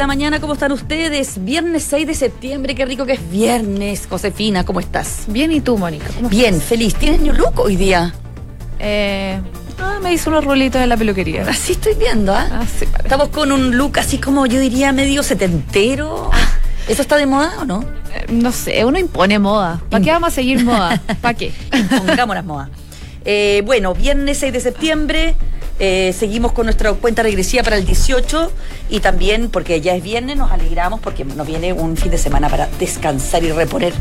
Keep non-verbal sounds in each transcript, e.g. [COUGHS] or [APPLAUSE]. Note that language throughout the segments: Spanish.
la mañana, ¿cómo están ustedes? Viernes 6 de septiembre, qué rico que es viernes. Josefina, ¿cómo estás? Bien, ¿y tú, Mónica? Bien, feliz. ¿Tienes New Look hoy día? Eh, ah, me hizo unos rulitos en la peluquería. Así estoy viendo, ¿ah? Ah, sí, parece. Estamos con un look así como yo diría medio setentero. ¿Eso está de moda o no? Eh, no sé, uno impone moda. ¿Para qué vamos a seguir moda? [LAUGHS] ¿Para qué? Pongamos las modas. Eh, bueno, viernes 6 de septiembre. Eh, seguimos con nuestra cuenta regresiva para el 18 y también porque ya es viernes nos alegramos porque nos viene un fin de semana para descansar y reponer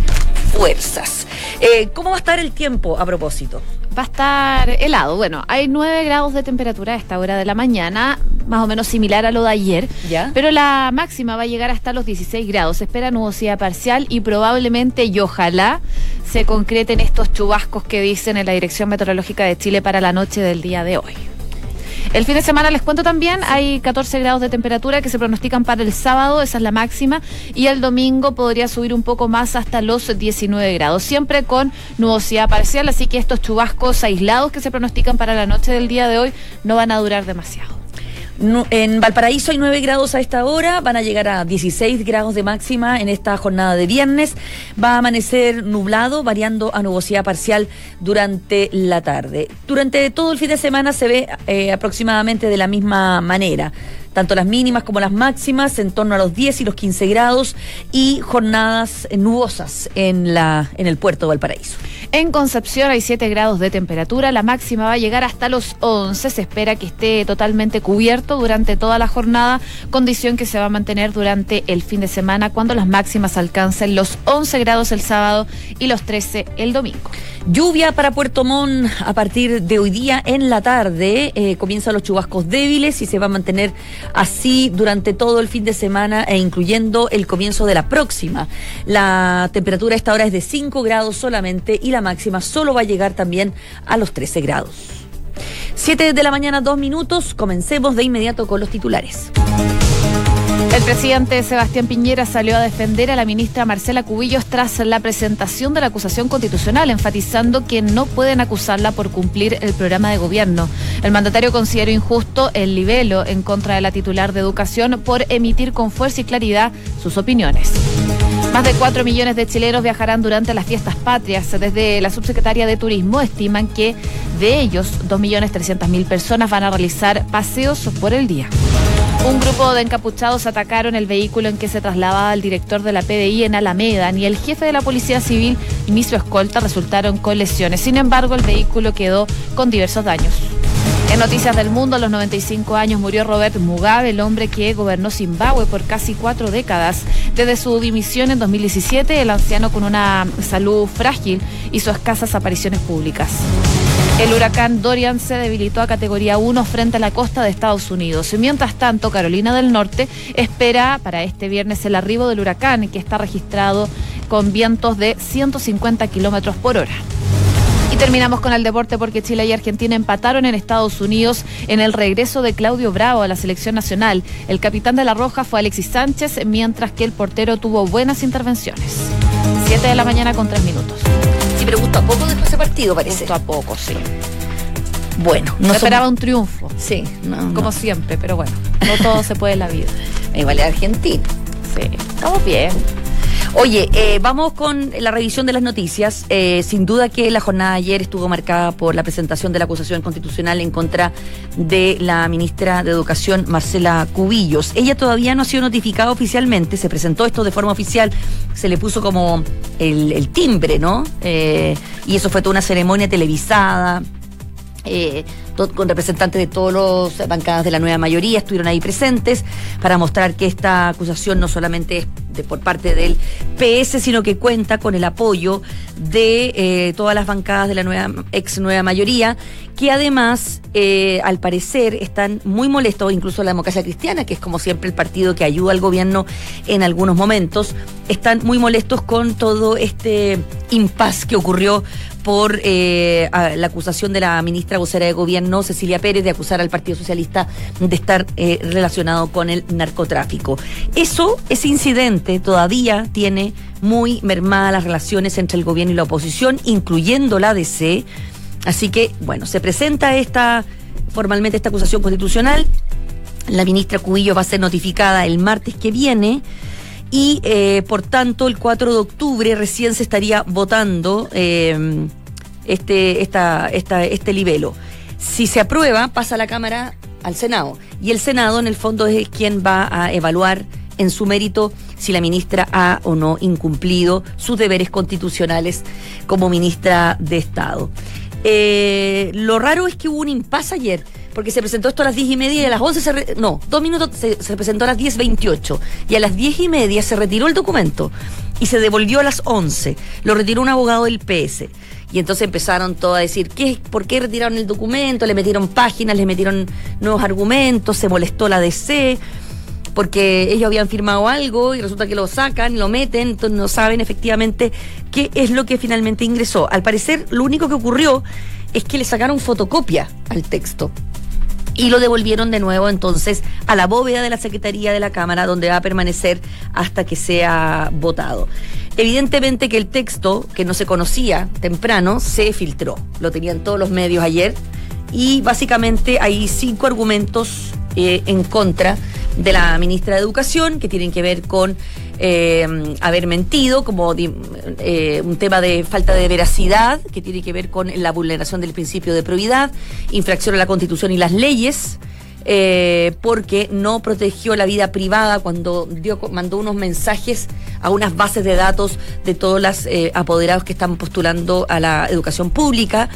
fuerzas. Eh, ¿Cómo va a estar el tiempo a propósito? Va a estar helado. Bueno, hay 9 grados de temperatura a esta hora de la mañana, más o menos similar a lo de ayer. ¿Ya? Pero la máxima va a llegar hasta los 16 grados. Se espera nubosidad parcial y probablemente y ojalá se concreten estos chubascos que dicen en la Dirección Meteorológica de Chile para la noche del día de hoy. El fin de semana les cuento también, hay 14 grados de temperatura que se pronostican para el sábado, esa es la máxima, y el domingo podría subir un poco más hasta los 19 grados, siempre con nubosidad parcial, así que estos chubascos aislados que se pronostican para la noche del día de hoy no van a durar demasiado. En Valparaíso hay 9 grados a esta hora, van a llegar a 16 grados de máxima en esta jornada de viernes. Va a amanecer nublado, variando a nubosidad parcial durante la tarde. Durante todo el fin de semana se ve eh, aproximadamente de la misma manera. Tanto las mínimas como las máximas en torno a los 10 y los 15 grados y jornadas nubosas en, la, en el puerto de Valparaíso. En Concepción hay 7 grados de temperatura, la máxima va a llegar hasta los 11, se espera que esté totalmente cubierto durante toda la jornada, condición que se va a mantener durante el fin de semana cuando las máximas alcancen los 11 grados el sábado y los 13 el domingo. Lluvia para Puerto Montt a partir de hoy día en la tarde. Eh, comienzan los chubascos débiles y se va a mantener así durante todo el fin de semana e incluyendo el comienzo de la próxima. La temperatura a esta hora es de 5 grados solamente y la máxima solo va a llegar también a los 13 grados. 7 de la mañana, 2 minutos. Comencemos de inmediato con los titulares. El presidente Sebastián Piñera salió a defender a la ministra Marcela Cubillos tras la presentación de la acusación constitucional, enfatizando que no pueden acusarla por cumplir el programa de gobierno. El mandatario consideró injusto el libelo en contra de la titular de educación por emitir con fuerza y claridad sus opiniones. Más de 4 millones de chilenos viajarán durante las fiestas patrias. Desde la subsecretaria de Turismo estiman que de ellos 2.300.000 personas van a realizar paseos por el día. Un grupo de encapuchados atacaron el vehículo en que se trasladaba el director de la PDI en Alameda. Ni el jefe de la Policía Civil ni su escolta resultaron con lesiones. Sin embargo, el vehículo quedó con diversos daños. En Noticias del Mundo, a los 95 años murió Robert Mugabe, el hombre que gobernó Zimbabue por casi cuatro décadas. Desde su dimisión en 2017, el anciano con una salud frágil hizo escasas apariciones públicas. El huracán Dorian se debilitó a categoría 1 frente a la costa de Estados Unidos. Mientras tanto, Carolina del Norte espera para este viernes el arribo del huracán, que está registrado con vientos de 150 kilómetros por hora. Y terminamos con el deporte porque Chile y Argentina empataron en Estados Unidos en el regreso de Claudio Bravo a la selección nacional. El capitán de la Roja fue Alexis Sánchez, mientras que el portero tuvo buenas intervenciones. 7 de la mañana con 3 minutos. Poco después de ese partido, parece. Justo a poco, sí. Bueno, No no esperaba somos- un triunfo, Sí, no, como no. siempre, pero bueno, no todo se puede en la vida. [LAUGHS] Igual es Argentina. Sí, estamos bien. Oye, eh, vamos con la revisión de las noticias. Eh, sin duda que la jornada de ayer estuvo marcada por la presentación de la acusación constitucional en contra de la ministra de Educación, Marcela Cubillos. Ella todavía no ha sido notificada oficialmente, se presentó esto de forma oficial, se le puso como el, timbre, ¿no? Eh, y eso fue toda una ceremonia televisada. Con representantes de todas las bancadas de la nueva mayoría estuvieron ahí presentes para mostrar que esta acusación no solamente es de, por parte del PS, sino que cuenta con el apoyo de eh, todas las bancadas de la nueva ex nueva mayoría, que además, eh, al parecer, están muy molestos, incluso la democracia cristiana, que es como siempre el partido que ayuda al gobierno en algunos momentos, están muy molestos con todo este impas que ocurrió por eh, la acusación de la ministra vocera de gobierno, Cecilia Pérez, de acusar al Partido Socialista de estar eh, relacionado con el narcotráfico. Eso, ese incidente, todavía tiene muy mermadas las relaciones entre el gobierno y la oposición, incluyendo la ADC. Así que, bueno, se presenta esta formalmente esta acusación constitucional. La ministra Cubillo va a ser notificada el martes que viene y eh, por tanto el 4 de octubre recién se estaría votando eh, este, esta, esta, este libelo. Si se aprueba, pasa la Cámara al Senado y el Senado en el fondo es quien va a evaluar en su mérito si la ministra ha o no incumplido sus deberes constitucionales como ministra de Estado. Eh, lo raro es que hubo un impasse ayer porque se presentó esto a las diez y media y a las 11 se... no, dos minutos se, presentó a las 10.28 y a las diez y media se retiró el documento y se devolvió a las 11. Lo retiró un abogado del PS. Y entonces empezaron todos a decir, ¿qué, ¿por qué retiraron el documento? Le metieron páginas, le metieron nuevos argumentos, se molestó la DC porque ellos habían firmado algo y resulta que lo sacan lo meten, entonces no saben efectivamente qué es lo que finalmente ingresó. Al parecer, lo único que ocurrió es que le sacaron fotocopia al texto y lo devolvieron de nuevo entonces a la bóveda de la Secretaría de la Cámara, donde va a permanecer hasta que sea votado. Evidentemente que el texto, que no se conocía temprano, se filtró. Lo tenían todos los medios ayer. Y básicamente hay cinco argumentos eh, en contra de la ministra de Educación que tienen que ver con eh, haber mentido, como eh, un tema de falta de veracidad, que tiene que ver con la vulneración del principio de probidad, infracción a la Constitución y las leyes. Eh, porque no protegió la vida privada cuando dio, mandó unos mensajes a unas bases de datos de todos los eh, apoderados que están postulando a la educación pública,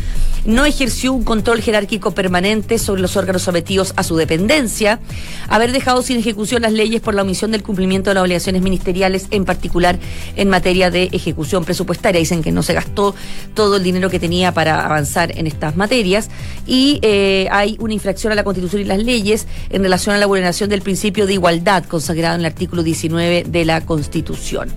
no ejerció un control jerárquico permanente sobre los órganos sometidos a su dependencia, haber dejado sin ejecución las leyes por la omisión del cumplimiento de las obligaciones ministeriales, en particular en materia de ejecución presupuestaria. Dicen que no se gastó todo el dinero que tenía para avanzar en estas materias. Y eh, hay una infracción a la Constitución y las leyes en relación a la vulneración del principio de igualdad consagrado en el artículo 19 de la Constitución.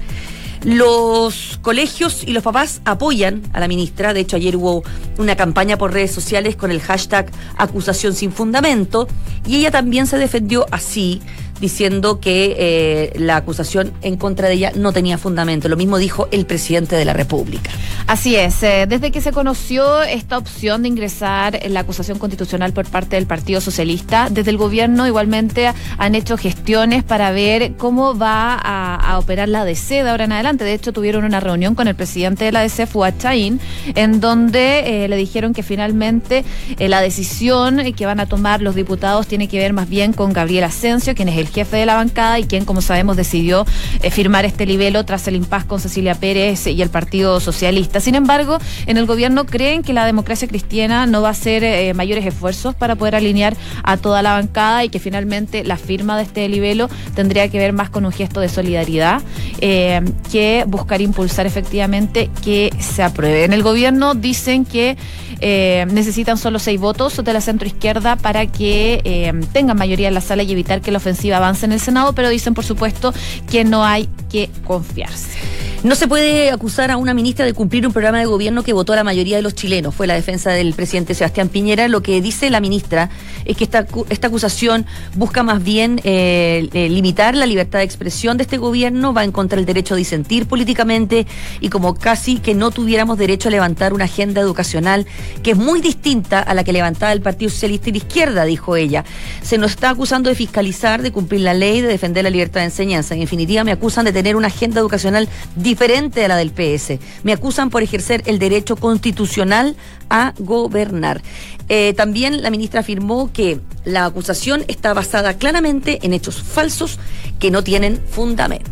Los colegios y los papás apoyan a la ministra. De hecho, ayer hubo una campaña por redes sociales con el hashtag acusación sin fundamento y ella también se defendió así diciendo que eh, la acusación en contra de ella no tenía fundamento. Lo mismo dijo el presidente de la República. Así es, eh, desde que se conoció esta opción de ingresar la acusación constitucional por parte del Partido Socialista, desde el gobierno igualmente han hecho gestiones para ver cómo va a, operar la ADC de ahora en adelante. De hecho, tuvieron una reunión con el presidente de la ADC, Fuad Chaín, en donde eh, le dijeron que finalmente la decisión que van a tomar los diputados tiene que ver más bien con Gabriel Asensio, quien es el jefe de la bancada y quien, como sabemos, decidió eh, firmar este libelo tras el impas con Cecilia Pérez y el Partido Socialista. Sin embargo, en el gobierno creen que la democracia cristiana no va a hacer eh, mayores esfuerzos para poder alinear a toda la bancada y que finalmente la firma de este libelo tendría que ver más con un gesto de solidaridad eh, que buscar impulsar efectivamente que se apruebe. En el gobierno dicen que necesitan solo seis votos de la centroizquierda para que tengan mayoría en la sala y evitar que la ofensiva avance en el Senado, pero dicen, por supuesto, que no hay que confiarse. No se puede acusar a una ministra de cumplir un programa de gobierno que votó la mayoría de los chilenos. Fue la defensa del presidente Sebastián Piñera. Lo que dice la ministra es que esta, esta acusación busca más bien eh, eh, limitar la libertad de expresión de este gobierno, va en contra del derecho a disentir políticamente y como casi que no tuviéramos derecho a levantar una agenda educacional que es muy distinta a la que levantaba el Partido Socialista y la izquierda, dijo ella. Se nos está acusando de fiscalizar, de cumplir la ley, de defender la libertad de enseñanza. En definitiva, me acusan de tener una agenda educacional diferente a la del PS. Me acusan por ejercer el derecho constitucional a gobernar. Eh, también la ministra afirmó que la acusación está basada claramente en hechos falsos que no tienen fundamento.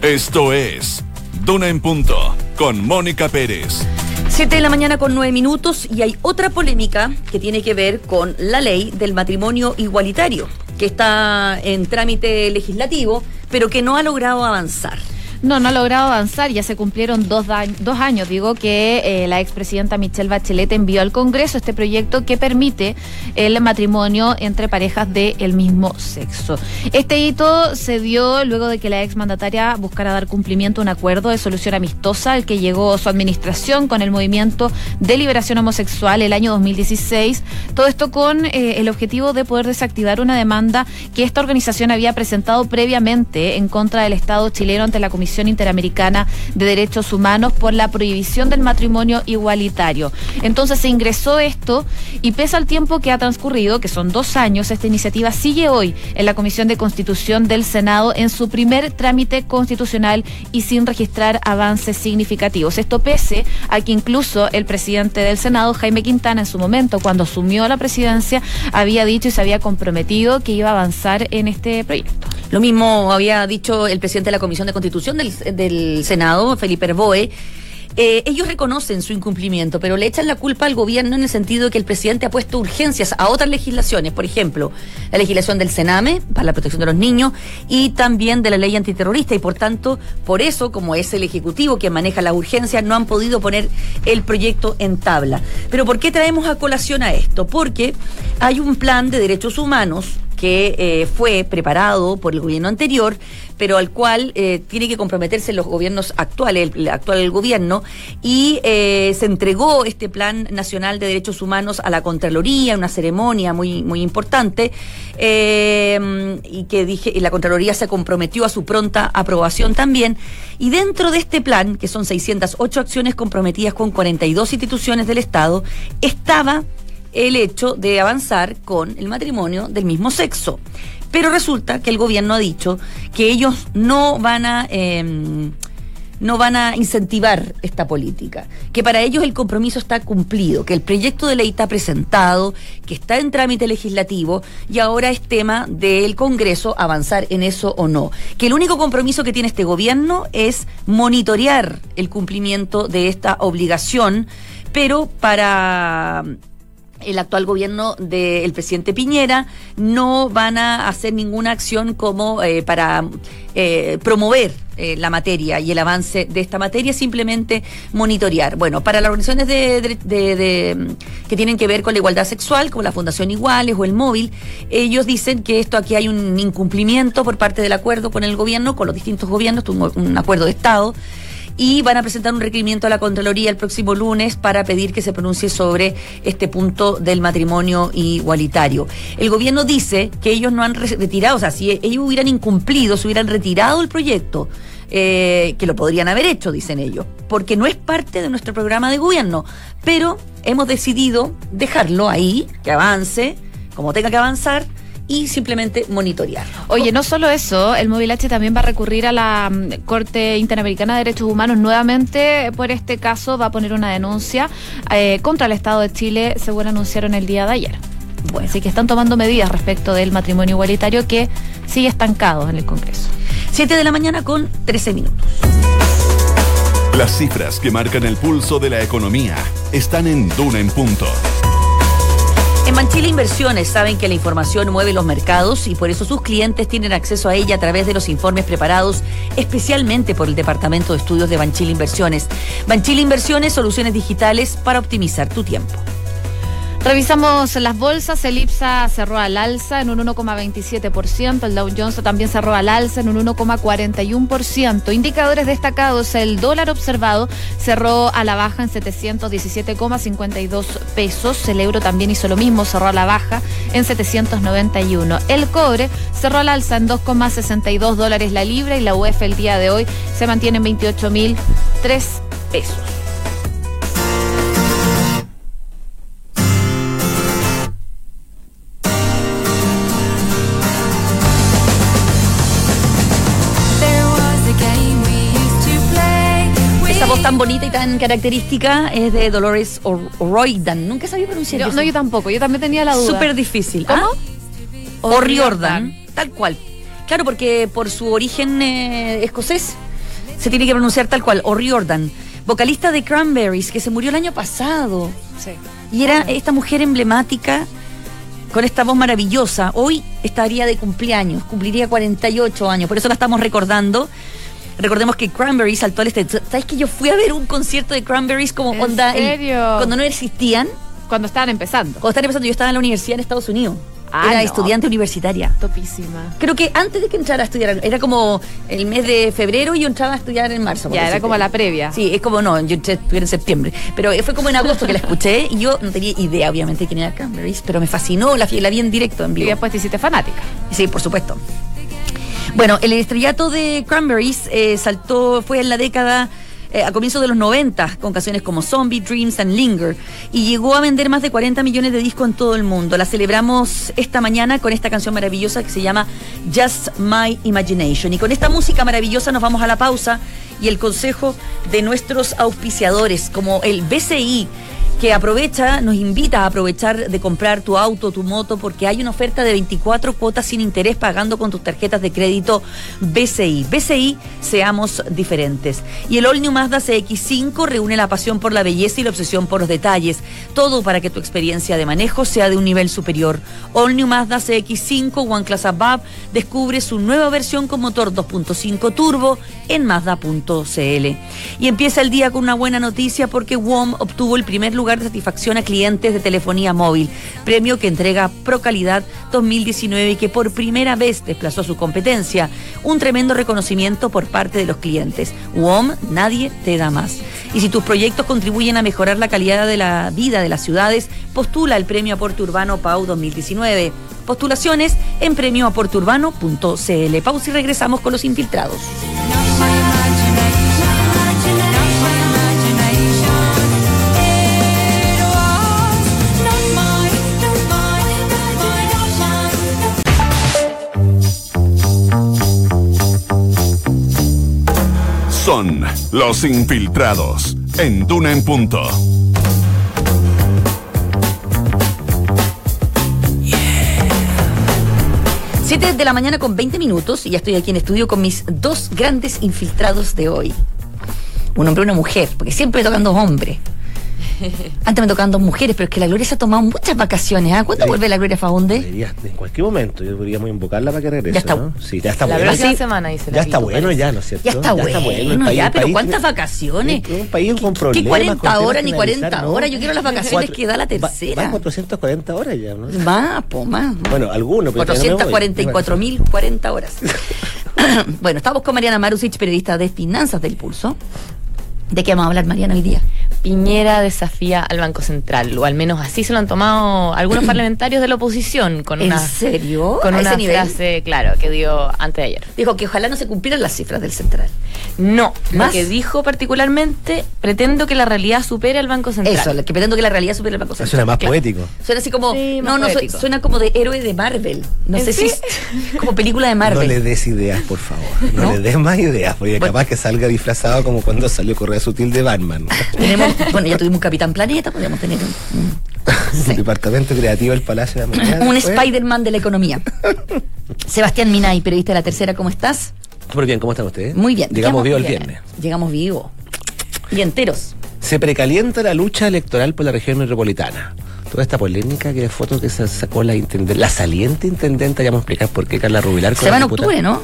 Esto es Duna en Punto con Mónica Pérez. Siete de la mañana con nueve minutos y hay otra polémica que tiene que ver con la ley del matrimonio igualitario, que está en trámite legislativo, pero que no ha logrado avanzar. No, no ha logrado avanzar. Ya se cumplieron dos, dos años, digo, que eh, la expresidenta Michelle Bachelet envió al Congreso este proyecto que permite el matrimonio entre parejas del mismo sexo. Este hito se dio luego de que la exmandataria buscara dar cumplimiento a un acuerdo de solución amistosa al que llegó su administración con el movimiento de liberación homosexual el año 2016. Todo esto con eh, el objetivo de poder desactivar una demanda que esta organización había presentado previamente en contra del Estado chileno ante la Comisión Comisión Interamericana de Derechos Humanos por la prohibición del matrimonio igualitario. Entonces se ingresó esto y pese al tiempo que ha transcurrido, que son dos años, esta iniciativa sigue hoy en la Comisión de Constitución del Senado en su primer trámite constitucional y sin registrar avances significativos. Esto pese a que incluso el presidente del Senado, Jaime Quintana, en su momento, cuando asumió la presidencia, había dicho y se había comprometido que iba a avanzar en este proyecto. Lo mismo había dicho el presidente de la Comisión de Constitución del, del Senado, Felipe Herboe eh, ellos reconocen su incumplimiento, pero le echan la culpa al gobierno en el sentido de que el presidente ha puesto urgencias a otras legislaciones, por ejemplo, la legislación del Sename para la protección de los niños y también de la ley antiterrorista y por tanto, por eso, como es el Ejecutivo que maneja la urgencia, no han podido poner el proyecto en tabla. Pero ¿por qué traemos a colación a esto? Porque hay un plan de derechos humanos que eh, fue preparado por el gobierno anterior, pero al cual eh, tiene que comprometerse los gobiernos actuales, el, actual gobierno, y eh, se entregó este Plan Nacional de Derechos Humanos a la Contraloría, una ceremonia muy, muy importante, y que dije, y la Contraloría se comprometió a su pronta aprobación también. Y dentro de este plan, que son 608 acciones comprometidas con 42 instituciones del Estado, estaba el hecho de avanzar con el matrimonio del mismo sexo. Pero resulta que el gobierno ha dicho que ellos no van a... Em, no van a incentivar esta política, que para ellos el compromiso está cumplido, que el proyecto de ley está presentado, que está en trámite legislativo y ahora es tema del Congreso avanzar en eso o no. Que el único compromiso que tiene este gobierno es monitorear el cumplimiento de esta obligación, pero para el actual gobierno del presidente Piñera no van a hacer ninguna acción como eh, para eh, promover eh, la materia y el avance de esta materia, simplemente monitorear. Bueno, para las organizaciones de, que tienen que ver con la igualdad sexual, como la Fundación Iguales o el Móvil, ellos dicen que esto aquí hay un incumplimiento por parte del acuerdo con el gobierno, con los distintos gobiernos, un acuerdo de Estado y van a presentar un requerimiento a la Contraloría el próximo lunes para pedir que se pronuncie sobre este punto del matrimonio igualitario. El gobierno dice que ellos no han retirado, o sea, si ellos hubieran incumplido, si hubieran retirado el proyecto, eh, que lo podrían haber hecho, dicen ellos, porque no es parte de nuestro programa de gobierno, pero hemos decidido dejarlo ahí, que avance, como tenga que avanzar, y simplemente monitorear. Oye, no solo eso, el Móvil H también va a recurrir a la mm, Corte Interamericana de Derechos Humanos nuevamente por este caso, va a poner una denuncia eh, contra el Estado de Chile, según anunciaron el día de ayer. Bueno. Así que están tomando medidas respecto del matrimonio igualitario que sigue estancado en el Congreso. Siete de la mañana con 13 minutos. Las cifras que marcan el pulso de la economía están en Duna en Punto. En Manchile Inversiones saben que la información mueve los mercados y por eso sus clientes tienen acceso a ella a través de los informes preparados especialmente por el Departamento de Estudios de Banchile Inversiones. Banchile Inversiones, soluciones digitales para optimizar tu tiempo. Revisamos las bolsas, el IPSA cerró al alza en un 1,27%, el Dow Jones también cerró al alza en un 1,41%. Indicadores destacados, el dólar observado cerró a la baja en 717,52 pesos, el euro también hizo lo mismo, cerró a la baja en 791. El cobre cerró al alza en 2,62 dólares la libra y la UEF el día de hoy se mantiene en 28.003 pesos. Tan bonita y tan característica es de Dolores O'Riordan. Nunca sabía pronunciar No, yo tampoco. Yo también tenía la duda. Súper difícil. ¿Cómo? ¿Ah? O'Riordan. Tal cual. Claro, porque por su origen eh, escocés se tiene que pronunciar tal cual. O'Riordan. Vocalista de Cranberries, que se murió el año pasado. Sí. Y era esta mujer emblemática con esta voz maravillosa. Hoy estaría de cumpleaños, cumpliría 48 años, por eso la estamos recordando. Recordemos que Cranberries saltó al este. ¿Sabes que yo fui a ver un concierto de Cranberries como ¿En onda. serio? cuando no existían. Cuando estaban empezando. Cuando estaban empezando, yo estaba en la universidad en Estados Unidos. Ah, era no. estudiante universitaria. Topísima. Creo que antes de que entrara a estudiar, era como el mes de febrero y yo entraba a estudiar en marzo. Ya, era decirte. como la previa. Sí, es como no, yo entré en septiembre. Pero fue como en agosto que la escuché y yo no tenía idea, obviamente, de quién era Cranberries, pero me fascinó, la, la vi en directo, en Y vivo. después te hiciste fanática. Sí, por supuesto. Bueno, el estrellato de Cranberries eh, saltó, fue en la década eh, a comienzos de los 90 con canciones como Zombie, Dreams and Linger y llegó a vender más de 40 millones de discos en todo el mundo. La celebramos esta mañana con esta canción maravillosa que se llama Just My Imagination. Y con esta música maravillosa nos vamos a la pausa y el consejo de nuestros auspiciadores como el BCI que aprovecha, nos invita a aprovechar de comprar tu auto, tu moto, porque hay una oferta de 24 cuotas sin interés pagando con tus tarjetas de crédito BCI. BCI, seamos diferentes. Y el All New Mazda CX5 reúne la pasión por la belleza y la obsesión por los detalles. Todo para que tu experiencia de manejo sea de un nivel superior. All New Mazda CX5 One Class descubre su nueva versión con motor 2.5 turbo en Mazda.cl. Y empieza el día con una buena noticia porque WOM obtuvo el primer lugar de satisfacción a clientes de telefonía móvil, premio que entrega Procalidad 2019 y que por primera vez desplazó su competencia. Un tremendo reconocimiento por parte de los clientes. WOM, nadie te da más. Y si tus proyectos contribuyen a mejorar la calidad de la vida de las ciudades, postula el premio Aporte Urbano PAU 2019. Postulaciones en premioaporteurbano.cl. Pausa y regresamos con los infiltrados. Son los infiltrados en Duna en Punto. Siete de la mañana con 20 minutos y ya estoy aquí en estudio con mis dos grandes infiltrados de hoy. Un hombre y una mujer, porque siempre tocan dos hombres. [LAUGHS] Antes me tocaban dos mujeres, pero es que la Gloria se ha tomado muchas vacaciones. ¿ah? ¿Cuándo Sí. vuelve la Gloria Faunde? En cualquier momento, yo podríamos invocarla para que regrese. Ya está. ¿no? Sí, ya está La bueno. próxima sí. semana dice Ya está bueno, ya, ¿no es cierto? Ya está bueno, el país- ya, el pero país ¿cuántas vacaciones? Un, un país con ¿Qué- problemas. qué 40 con temas horas ni que 40 analizar, ¿no? horas? Yo quiero las vacaciones que da la va- tercera. Van 440 horas ya, ¿no? Más, po, más. Bueno, algunos, pero todavía no me voy. 444.040 horas. [COUGHS] bueno, estamos con Mariana Marusic, periodista de Finanzas del Pulso. ¿De qué vamos a hablar, Mariana, hoy día? Piñera desafía al Banco Central, o al menos así se lo han tomado algunos [CLEARS THROAT] parlamentarios de la oposición, con ¿En una, serio? con ¿A una ese nivel? frase, claro, que dio antes de ayer. Dijo que ojalá no se cumplieran las cifras del Central. No, ¿Más? lo que dijo particularmente, pretendo que la realidad supere al Banco Central. Eso, que pretendo que la realidad supere el Banco Central. Suena más Claro. poético. Suena así como. Sí, no, no, poético. suena como de héroe de Marvel. No ¿En sé si. sí? como película de Marvel. No le des ideas, por favor. No, ¿No? le des más ideas, porque Bueno. capaz que salga disfrazado como cuando salió Correa Sutil de Batman. Tenemos, [LAUGHS] bueno, ya tuvimos un Capitán Planeta, podríamos tener un, [LAUGHS] departamento creativo del Palacio de la Moneda. un. Spider-Man de la economía. [LAUGHS] Sebastián Minay, periodista de la tercera, ¿cómo estás? Muy bien, ¿cómo están ustedes? Muy bien. Llegamos vivo el viernes. Llegamos vivo. Y enteros. Se precalienta la lucha electoral por la región metropolitana. Toda esta polémica que de fotos que se sacó la intendente, la saliente intendente, ya vamos a explicar por qué Carla Rubilar. con Se va en la diputada- octubre, ¿no?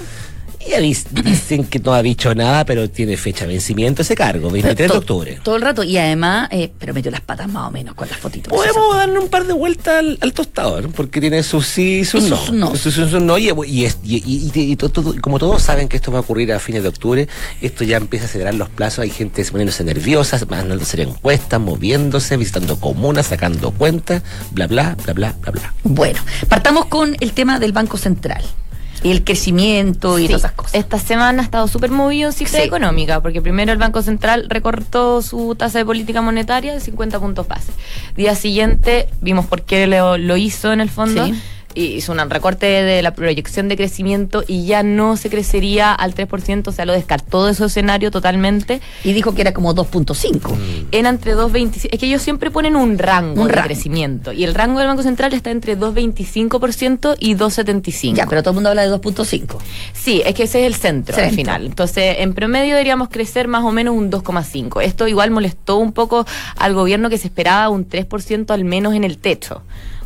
Dis- dicen que no ha dicho nada, pero tiene fecha de vencimiento ese cargo, 23 de octubre. Todo el rato. Y además, eh, pero metió las patas más o menos con las fotitos. Podemos darle un par de vueltas al, al tostador, porque tiene sus sí y sus Y no. sus nos. Sus, sus- sus no. Y, y, y- y- y- y todo- como todos saben que esto va a ocurrir a fines de octubre, esto ya empieza a acelerar los plazos. Hay gente poniéndose nerviosa, mandándose encuestas, moviéndose, visitando comunas, sacando cuentas, bla, bla, bla, bla, bla, bla. Bueno, partamos con el tema del Banco Central. Y el crecimiento y Sí, todas esas cosas. Esta semana ha estado súper movido en cifra Sí. económica, porque primero el Banco Central recortó su tasa de política monetaria de 50 puntos base. Día siguiente vimos por qué lo, lo hizo en el fondo. Sí. Y hizo un recorte de la proyección de crecimiento y ya no se crecería al 3%, o sea, lo descartó de su escenario totalmente. Y dijo que era como 2.5. Era entre 2,25. Es que ellos siempre ponen un rango Un de rango. crecimiento. Y el rango del Banco Central está entre 2,25% y 2,75%. Ya, pero todo el mundo habla de 2.5. Sí, es que ese es el centro, al Centro. final. Entonces, en promedio deberíamos crecer más o menos un 2,5. Esto igual molestó un poco al gobierno que se esperaba un 3% al menos en el techo.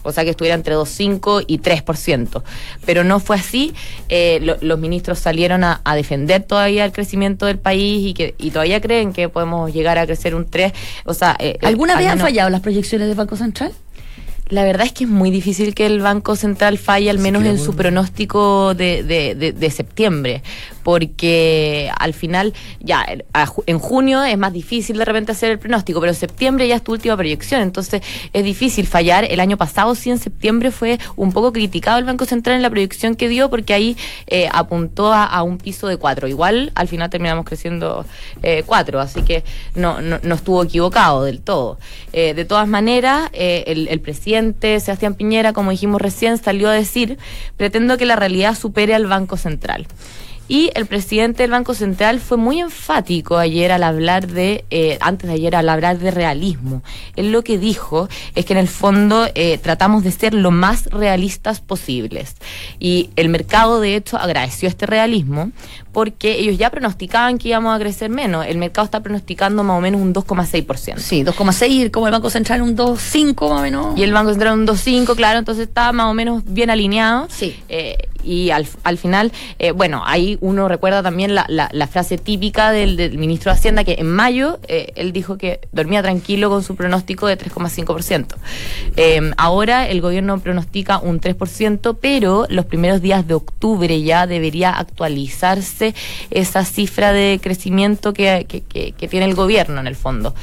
O sea, que estuviera entre 2,5 y 3%. Pero no fue así. Eh, lo- los ministros salieron a, a defender todavía el crecimiento del país y que y todavía creen que podemos llegar a crecer un 3. O sea, eh, ¿Alguna al vez han fallado las proyecciones del Banco Central? la verdad es que es muy difícil que el Banco Central falle, al menos en su pronóstico de, de, de- de septiembre, porque al final, ya en junio es más difícil de repente hacer el pronóstico, pero septiembre ya es tu última proyección, entonces es difícil fallar. El año pasado sí en septiembre fue un poco criticado el Banco Central en la proyección que dio porque ahí eh, apuntó a, un piso de cuatro. Igual al final terminamos creciendo eh, cuatro, así que no, no, estuvo equivocado del todo. Eh, de todas maneras, el, el presidente Sebastián Piñera, como dijimos recién, salió a decir, pretendo que la realidad supere al Banco Central. Y el presidente del Banco Central fue muy enfático ayer al hablar de, eh, antes de ayer, al hablar de realismo. Él lo que dijo es que en el fondo eh, tratamos de ser lo más realistas posibles. Y el mercado, de hecho, agradeció este realismo porque ellos ya pronosticaban que íbamos a crecer menos. El mercado está pronosticando más o menos un 2,6%. Sí, 2,6, como el Banco Central un 2,5 más o menos. Y el Banco Central un 2,5, claro, entonces está más o menos bien alineado. Sí. Eh, y al, al final, eh, bueno, ahí uno recuerda también la, la, frase típica del, ministro de Hacienda que en mayo eh, él dijo que dormía tranquilo con su pronóstico de 3,5%. Eh, ahora el gobierno pronostica un 3%, pero los primeros días de octubre ya debería actualizarse esa cifra de crecimiento que, que, que tiene el gobierno en el fondo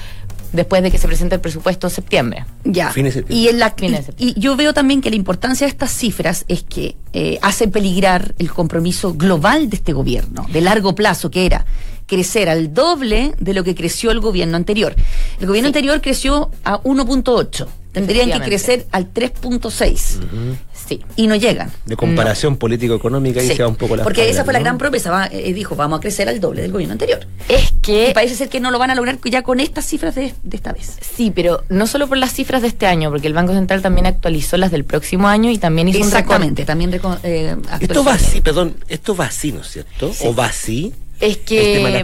después de que se presente el presupuesto en septiembre. Ya. Y, en la, y, yo veo también que la importancia de estas cifras es que eh, hace peligrar el compromiso global de este gobierno, de largo plazo, que era crecer al doble de lo que creció el gobierno anterior. El gobierno anterior creció a 1.8 tendrían que crecer al 3.6. Sí. Y no llegan. De comparación político-económica y se va un poco la Porque esa fue la gran promesa. Eh, dijo, vamos a crecer al doble del gobierno anterior. Es que. parece ser que no lo van a lograr ya con estas cifras de, esta vez. Sí, pero no solo por las cifras de este año, porque el Banco Central también actualizó las del próximo año y también hizo Exactamente, también eh, Esto va así, perdón, esto va así, ¿no es cierto? ¿O va así? Es que.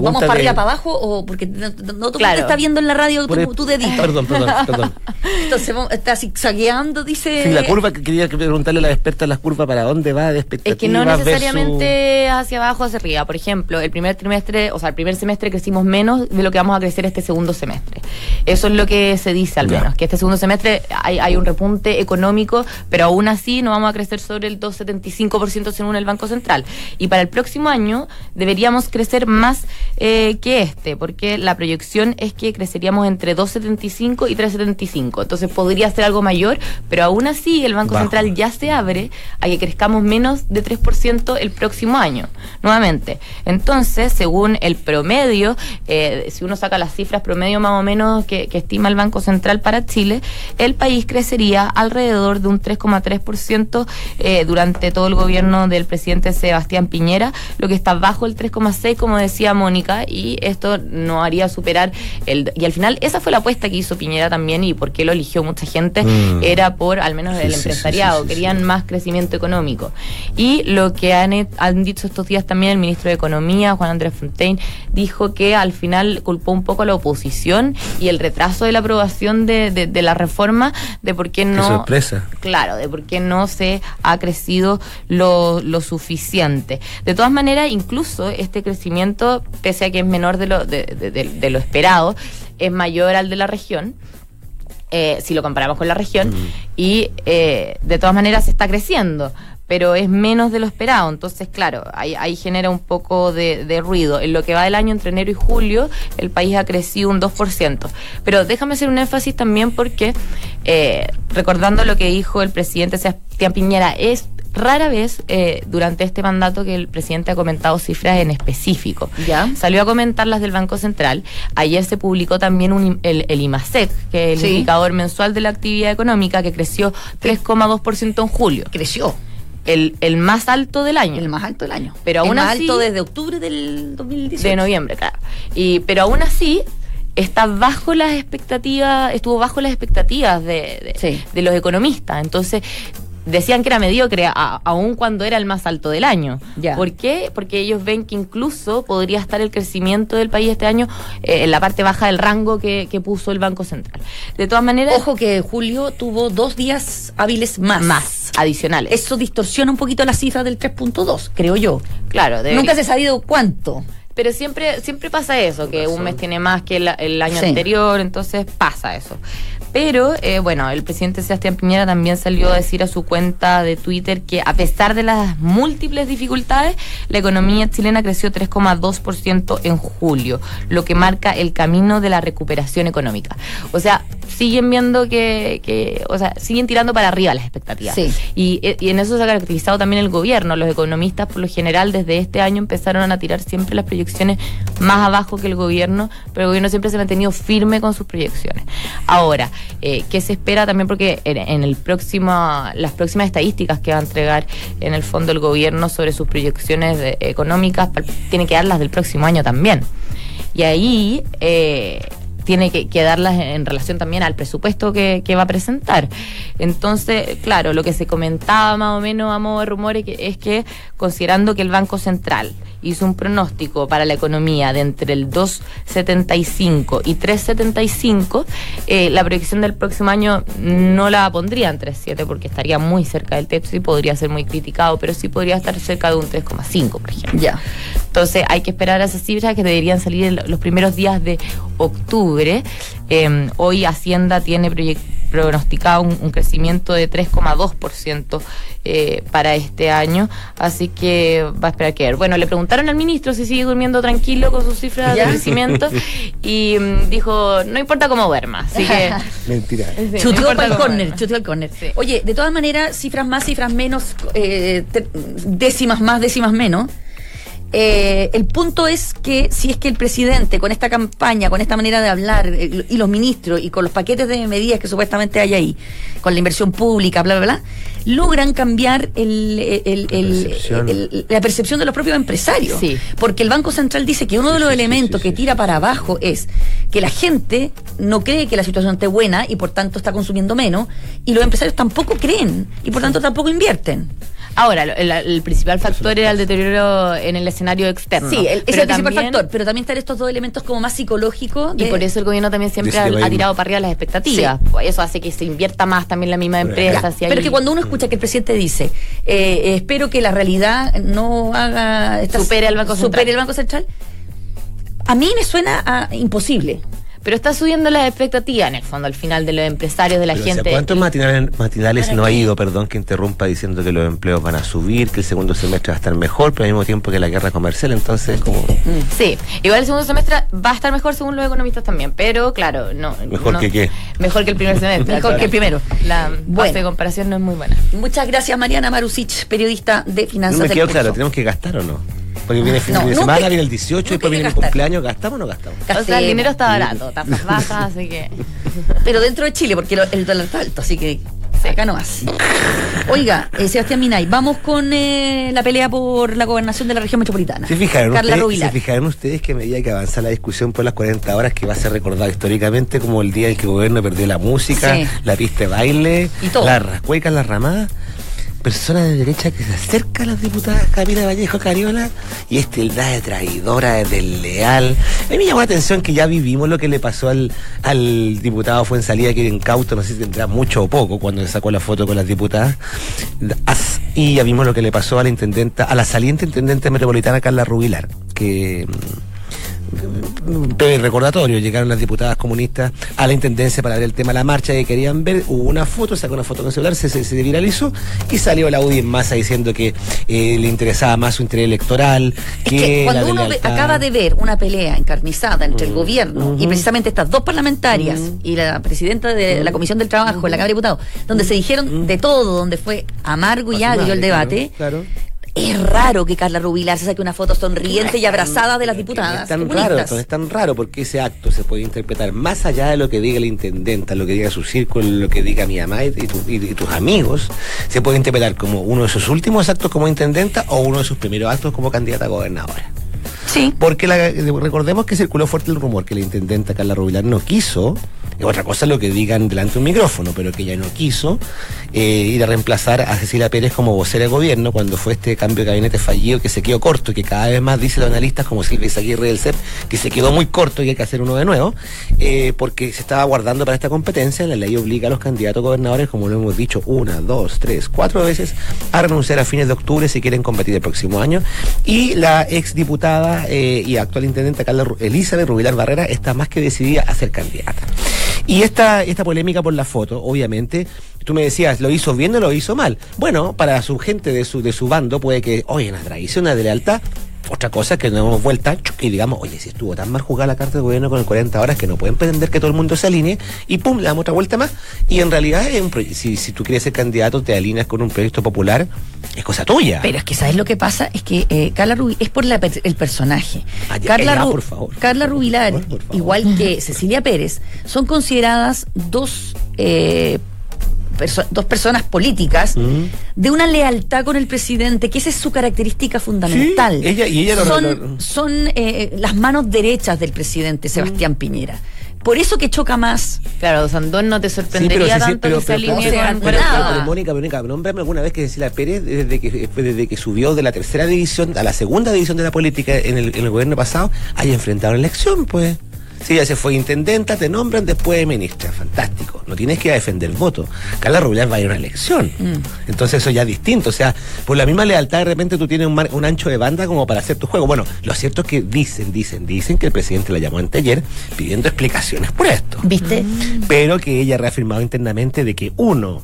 ¿Vamos para arriba, para abajo? o Porque no, no todo claro. está viendo en la radio tu, tu, dedito. Perdón, perdón, perdón. [LAUGHS] Entonces está zigzagueando, dice. Sí, la curva, que quería preguntarle a la experta las curvas para dónde va de expectativa. Es que no necesariamente hacia abajo, hacia arriba. Por ejemplo, el primer trimestre, o sea, el primer semestre crecimos menos de lo que vamos a crecer este segundo semestre. Eso es lo que se dice al menos, que este segundo semestre hay, hay un repunte económico, pero aún así no vamos a crecer sobre el 2,75% según el Banco Central. Y para el próximo año deberíamos crecer más eh, que este, porque la proyección es que creceríamos entre 2,75 y 3,75. Entonces podría ser algo mayor, pero aún así el Banco Central ya se abre a que crezcamos menos de 3% el próximo año, nuevamente. Entonces, según el promedio, eh, si uno saca las cifras promedio más o menos que, estima el Banco Central para Chile, el país crecería alrededor de un 3,3% eh, durante todo el gobierno del presidente Sebastián Piñera, lo que está bajo el 3,6 como decía Mónica y esto no haría superar el y al final esa fue la apuesta que hizo Piñera también y por qué lo eligió mucha gente mm. era por al menos el empresariado querían más crecimiento económico. Y lo que han, han dicho estos días también el ministro de Economía Juan Andrés Fontaine dijo que al final culpó un poco a la oposición y el retraso de la aprobación de, de, la reforma de por qué no sorpresa. Claro de por qué no se ha crecido lo, lo suficiente. De todas maneras incluso este crecimiento, pese a que es menor de lo, de, lo esperado, es mayor al de la región. Eh, si lo comparamos con la región, mm. y eh, de todas maneras está creciendo, pero es menos de lo esperado. Entonces, claro, ahí, ahí genera un poco de, ruido. En lo que va del año entre enero y julio, el país ha crecido un 2%. Pero déjame hacer un énfasis también porque, eh, recordando lo que dijo el presidente Sebastián Piñera, es rara vez eh, durante este mandato que el presidente ha comentado cifras en específico. ¿Ya? Salió a comentar las del Banco Central. Ayer se publicó también un, el, el IMASEC, que es el indicador mensual de la actividad económica, que creció 3,2% en julio. Creció. El, el, más alto del año. El más alto del año. Pero aún el más alto desde octubre del 2018. De noviembre, claro. Y, pero aún así está bajo las expectativas, estuvo bajo las expectativas de, de, de los economistas. Entonces, decían que era mediocre aun cuando era el más alto del año. ¿Por qué? Porque ellos ven que incluso podría estar el crecimiento del país este año eh, en la parte baja del rango que, puso el Banco Central. De todas maneras... Ojo que julio tuvo dos días hábiles más. Más, adicionales. Eso distorsiona un poquito la cifra del 3.2, creo yo. Claro. Nunca se ha sabido cuánto. Pero siempre, siempre pasa eso, que un mes tiene más que el, año anterior, entonces pasa eso. Pero, eh, bueno, el presidente Sebastián Piñera también salió a decir a su cuenta de Twitter que a pesar de las múltiples dificultades, la economía chilena creció 3,2% en julio, lo que marca el camino de la recuperación económica. O sea, siguen viendo que, que o sea, siguen tirando para arriba las expectativas. Sí. Y, y en eso se ha caracterizado también el gobierno. Los economistas, por lo general, desde este año empezaron a tirar siempre las proyecciones más abajo que el gobierno, pero el gobierno siempre se ha mantenido firme con sus proyecciones. Ahora, eh, ¿qué se espera también? Porque en, en el próximo, las próximas estadísticas que va a entregar en el fondo el gobierno sobre sus proyecciones de- económicas, tiene que dar las del próximo año también. Y ahí eh, tiene que, que darlas en, en relación también al presupuesto que, que va a presentar. Entonces, claro, lo que se comentaba más o menos a modo de rumores que, es que considerando que el Banco Central hizo un pronóstico para la economía de entre el 2,75 y 3,75, eh, la proyección del próximo año no la pondría en 3,7 porque estaría muy cerca del techo y podría ser muy criticado, pero sí podría estar cerca de un 3,5, por ejemplo. Ya. Entonces hay que esperar a esas cifras que deberían salir en los primeros días de octubre. Eh, hoy Hacienda tiene pronosticado un, un crecimiento de 3,2% eh, para este año, así que va a esperar que ver. Bueno, le preguntaron al ministro si sigue durmiendo tranquilo con sus cifras ¿Ya? de crecimiento [LAUGHS] y mm, dijo, no importa cómo duerma, así que... [LAUGHS] Mentira. Sí, Chuteó el córner, duerma. chuteó al córner. Sí. Oye, de todas maneras, cifras más, cifras menos, eh, décimas más, décimas menos. Eh, el punto es que si es que el presidente, con esta campaña, con esta manera de hablar, eh, y los ministros, y con los paquetes de medidas que supuestamente hay ahí, con la inversión pública, bla, bla, bla, logran cambiar el, el- el- La percepción. el- la percepción de los propios empresarios. Sí. Porque el Banco Central dice que uno de los sí, sí, elementos sí, que tira para abajo es que la gente no cree que la situación esté buena y por tanto está consumiendo menos, y los empresarios tampoco creen y por tanto tampoco invierten. Ahora, lo- el, el principal factor era el deterioro en el escenario externo. Sí, el- ese es el principal también- factor, pero también están estos dos elementos como más psicológicos. Y por eso el gobierno también siempre ha, tirado para arriba las expectativas. Pues Eso hace que se invierta más también la misma empresa. si Pero hay- que cuando uno escucha que el presidente dice, eh, espero que la realidad no haga esta- Supere al Banco Central. supere el Banco Central, a mí me suena a imposible. Pero está subiendo las expectativas, en el fondo, al final de los empresarios, de la Pero, o sea, gente. ¿Cuántos matinales, matinales no ha ido, perdón, que interrumpa diciendo que los empleos van a subir, que el segundo semestre va a estar mejor, pero al mismo tiempo que la guerra comercial? Entonces, como. Sí, igual el segundo semestre va a estar mejor según los economistas también, pero claro, no. ¿Mejor no- que qué? Mejor que el primer semestre. [LAUGHS] Mejor que el primero. La base Bueno. de comparación no es muy buena. Muchas gracias, Mariana Marusich, periodista de No Finanzas me del quedó claro, ¿tenemos que gastar o no? Porque viene el fin No, de semana, viene el 18, nunca después viene el cumpleaños, ¿gastamos o no gastamos? O sea, el dinero está barato, tasas [LAUGHS] bajas, así que. Pero dentro de Chile, porque lo- el dólar está alto, así que acá no más. Oiga, eh, Sebastián Minay, vamos con eh, la pelea por la gobernación de la región metropolitana. ¿Se fijaron, Carla ustedes. ¿Se fijaron ustedes que a medida que avanza la discusión por las 40 horas, que va a ser recordado históricamente como el día en que el gobierno perdió la música, Sí. la pista de baile, Y todo. las rascuecas, las ramadas? Personas de derecha que se acerca a las diputadas Camila Vallejo Cariola y es tildada de traidora, de desleal. A mí me llamó la atención que ya vivimos lo que le pasó al, al diputado Fuensalida, que era incauto, no sé si tendrá mucho o poco, cuando sacó la foto con las diputadas. As- Y ya vimos lo que le pasó a la intendenta, a la saliente intendente metropolitana Carla Rubilar, que breve recordatorio, llegaron las diputadas comunistas a la intendencia para ver el tema de la marcha que querían ver, hubo una foto, sacó una foto con el celular, se, se, se viralizó y salió la UDI en masa diciendo que eh, le interesaba más su interés electoral Es que, cuando uno ve- acaba de ver una pelea encarnizada entre el Mm, gobierno y precisamente estas dos parlamentarias y la presidenta de la Comisión del Trabajo en la Cámara de Diputados, donde se dijeron de todo, donde fue amargo y agrio el debate, Claro. Es raro que Carla Rubilar se saque una foto sonriente y abrazada de las diputadas Es tan raro, es tan raro porque ese acto se puede interpretar más allá de lo que diga la intendenta, lo que diga su círculo, lo que diga mi mamá y, tu- y- y tus amigos, se puede interpretar como uno de sus últimos actos como intendenta o uno de sus primeros actos como candidata a gobernadora. Sí. Porque la- recordemos que circuló fuerte el rumor que la intendenta Carla Rubilar no quiso, otra cosa es lo que digan delante de un micrófono, pero que ella no quiso eh, ir a reemplazar a Cecilia Pérez como vocera de gobierno cuando fue este cambio de gabinete fallido que se quedó corto, y que cada vez más dicen los analistas como Silvia Izaguirre del CEP, que se quedó muy corto y hay que hacer uno de nuevo, eh, porque se estaba guardando para esta competencia, la ley obliga a los candidatos gobernadores, como lo hemos dicho una, dos, tres, cuatro veces, a renunciar a fines de octubre si quieren competir el próximo año. Y la exdiputada eh, y actual intendente Carla Elizabeth Rubilar Barrera está más que decidida a ser candidata. Y esta, esta polémica por la foto, obviamente, tú me decías, ¿lo hizo bien o lo hizo mal? Bueno, para su gente de su, de su bando puede que, oye, una traición, una de lealtad, otra cosa es que nos damos vuelta y digamos, oye, si estuvo tan mal jugada la carta de gobierno con el 40 horas que no pueden pretender que todo el mundo se alinee y pum, le damos otra vuelta más. Y en realidad, es un si, si tú quieres ser candidato, te alineas con un proyecto popular, es cosa tuya. Pero es que, ¿sabes lo que pasa? Es que eh, Carla Rubilar, es por la per- el personaje. Ah, Carla, ya, por favor. Carla Rubilar, Por favor. igual que [LAUGHS] Cecilia Pérez, son consideradas dos, eh, perso- dos personas políticas Mm. de una lealtad con el presidente, que esa es su característica fundamental. Sí, ella- y ella lo- son lo- son eh, las manos derechas del presidente Sebastián Piñera. Por eso que choca más. Claro, Sandón no te sorprendería sí, sí, tanto que se alinee pero- pero- pero, Mónica, Mónica, nómbrame alguna vez que Cecilia Pérez, desde que, desde que subió de la tercera división a la segunda división de la política en el, en el gobierno pasado, haya enfrentado la elección, pues. Si ella se fue intendenta, te nombran después de ministra. Fantástico. No tienes que ir a defender el voto. Carla Rubilar va a ir a una elección. Entonces eso ya es distinto. O sea, por la misma lealtad de repente tú tienes un, mar- un ancho de banda como para hacer tu juego. Bueno, lo cierto es que dicen, dicen, dicen que el presidente la llamó anteayer pidiendo explicaciones por esto ¿Viste? pero que ella ha reafirmado internamente de que uno,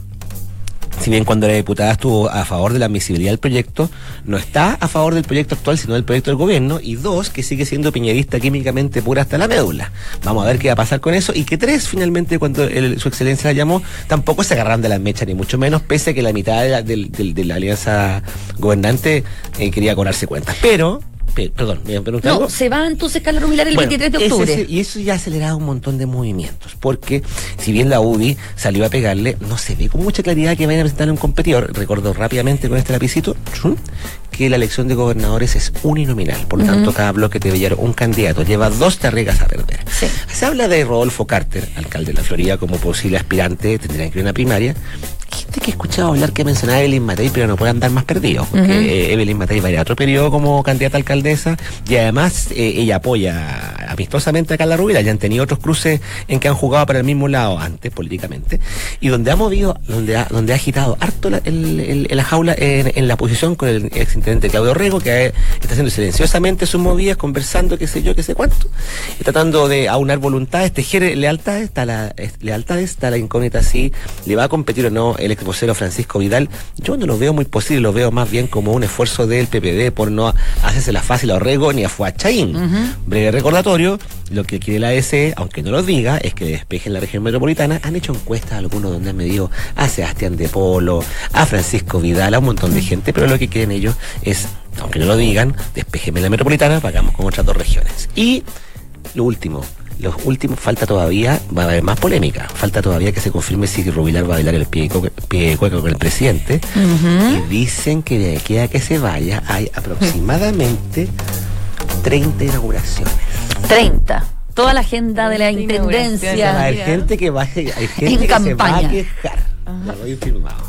si bien cuando la diputada estuvo a favor de la admisibilidad del proyecto, no está a favor del proyecto actual, sino del proyecto del gobierno, y dos, que sigue siendo piñerista químicamente pura hasta la médula. Vamos a ver qué va a pasar con eso, y que tres, finalmente, cuando su excelencia la llamó, tampoco se agarraron de las mechas, ni mucho menos, pese a que la mitad de la, del- de la alianza gobernante eh, quería cobrarse cuentas. Pero, pe- perdón, me No, se va entonces Carla Rubilar el Bueno, 23 de octubre. y eso ya ha acelerado un montón de movimientos, porque si bien la UDI salió a pegarle, no se ve con mucha claridad que vayan a presentarle un competidor. Recuerdo rápidamente con este lapicito que la elección de gobernadores es uninominal, por lo tanto cada bloque debe llevar un candidato, lleva dos tarregas a perder. Sí. Se habla de Rodolfo Carter, alcalde de la Florida, como posible aspirante, tendrían que ir a una primaria. Gente que he escuchado hablar que mencionaba a Evelyn Matei, pero no puede andar más perdido, porque eh, Evelyn Matei va a ir a otro periodo como candidata a alcaldesa y además eh, ella apoya amistosamente a Carla Rubira. Ya han tenido otros cruces en que han jugado para el mismo lado antes, políticamente, y donde ha movido, donde ha, donde ha agitado harto la, el- el- la jaula en, en la posición con el exintendente Claudio Rego, que está haciendo silenciosamente sus movidas, conversando, qué sé yo, qué sé cuánto, y tratando de aunar voluntades, tejer lealtades, está la, es- lealtades, está la incógnita si le va a competir o no el ex vocero Francisco Vidal. Yo no lo veo muy posible, lo veo más bien como un esfuerzo del PPD por no hacerse la fácil a Orrego ni a Fuachaín. Breve recordatorio, lo que quiere la ADC, aunque no lo diga, es que despejen la región metropolitana. Han hecho encuestas algunos donde han medido a Sebastián de Polo, a Francisco Vidal, a un montón de gente, pero lo que quieren ellos es, aunque no lo digan, despejeme la metropolitana, pagamos con otras dos regiones. Y lo último, los últimos, falta todavía, va a haber más polémica, falta todavía que se confirme si Rubilar va a bailar el pie de co- pie de cueca con el presidente. Y dicen que de aquí a que se vaya hay aproximadamente [LAUGHS] 30 inauguraciones. 30. Toda la agenda de la 30 inauguraciones. Va a intendencia. haber gente que va, a- hay gente En que se va a campaña. Doy.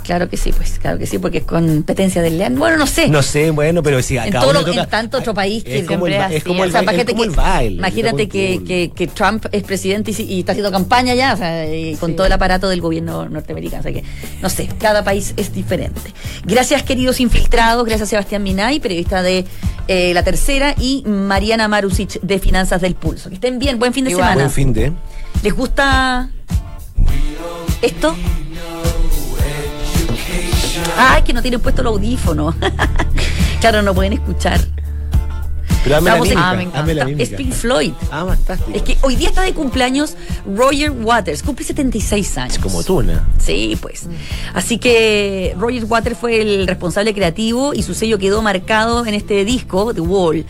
Claro que sí, pues, claro que sí, porque es competencia del León. Bueno, no sé. No sé, bueno, pero si en, acá todo uno lo- toca- en tanto otro país que es como el, siempre ba- así, es como el, O sea, ba- es imagínate como el que, baile. imagínate que, Fútbol. que, que Trump es presidente y, si- y está haciendo campaña ya, o sea, y con todo el aparato del gobierno norteamericano. O sea que, no sé, cada país es diferente. Gracias, queridos infiltrados. Gracias, Sebastián Minay, periodista de eh, La Tercera, y Mariana Marusic, de Finanzas del Pulso. Que estén bien, buen fin de Igual. semana. Buen fin de. ¿Les gusta esto? Ay, que no tienen puesto el audífono. [LAUGHS] claro, no pueden escuchar. Pero dame la Vamos en- mímica. Ah, me encanta. dame la mímica. Es Pink Floyd. Ah, fantástico. Es que hoy día está de cumpleaños Roger Waters, cumple 76 años. Es como tú, ¿no? Sí, pues. Así que Roger Waters fue el responsable creativo y su sello quedó marcado en este disco, The Wall.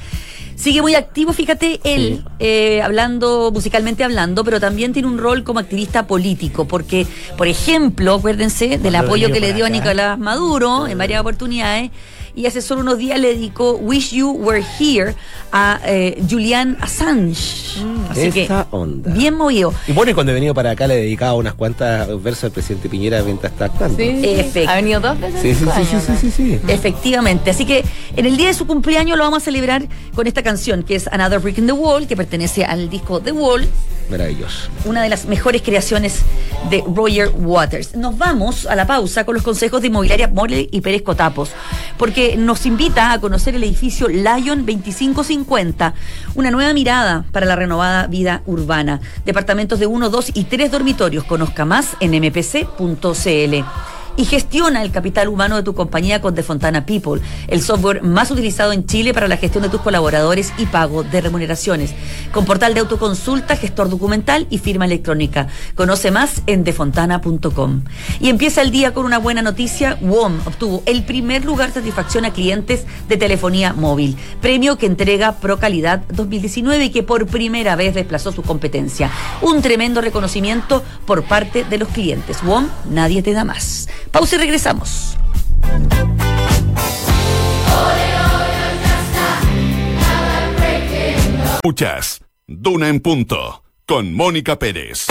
Sigue muy activo, fíjate, él, eh, hablando, musicalmente hablando, pero también tiene un rol como activista político, porque, por ejemplo, acuérdense del Cuando apoyo que le dio a. Nicolás Maduro en varias oportunidades, y hace solo unos días le dedicó Wish You Were Here a eh, Julian Assange. Así esa que, onda. bien movido. Y bueno, y cuando he venido para acá le he dedicado unas cuantas versos al presidente Piñera mientras está actuando. Sí. Efecto. Ha venido dos veces. sí, sí, sí, sí, sí. Efectivamente. Así que en el día de su cumpleaños lo vamos a celebrar con esta canción, que es Another Brick in the Wall, que pertenece al disco The Wall, Maravilloso. una de las mejores creaciones de Roger Waters. Nos vamos a la pausa con los consejos de Inmobiliaria Morley y Pérez Cotapos, porque nos invita a conocer el edificio Lion 2550, una nueva mirada para la renovada vida urbana. Departamentos de 1, 2 y 3 dormitorios. Conozca más en mpc.cl y gestiona el capital humano de tu compañía con Defontana People, el software más utilizado en Chile para la gestión de tus colaboradores y pago de remuneraciones. Con portal de autoconsulta, gestor documental y firma electrónica. Conoce más en defontana.com. Y empieza el día con una buena noticia. WOM obtuvo el primer lugar satisfacción a clientes de telefonía móvil, premio que entrega Pro Calidad 2019 y que por primera vez desplazó su competencia. Un tremendo reconocimiento por parte de los clientes. WOM, nadie te da más. Pausa y regresamos. Escuchas Duna en Punto con Mónica Pérez.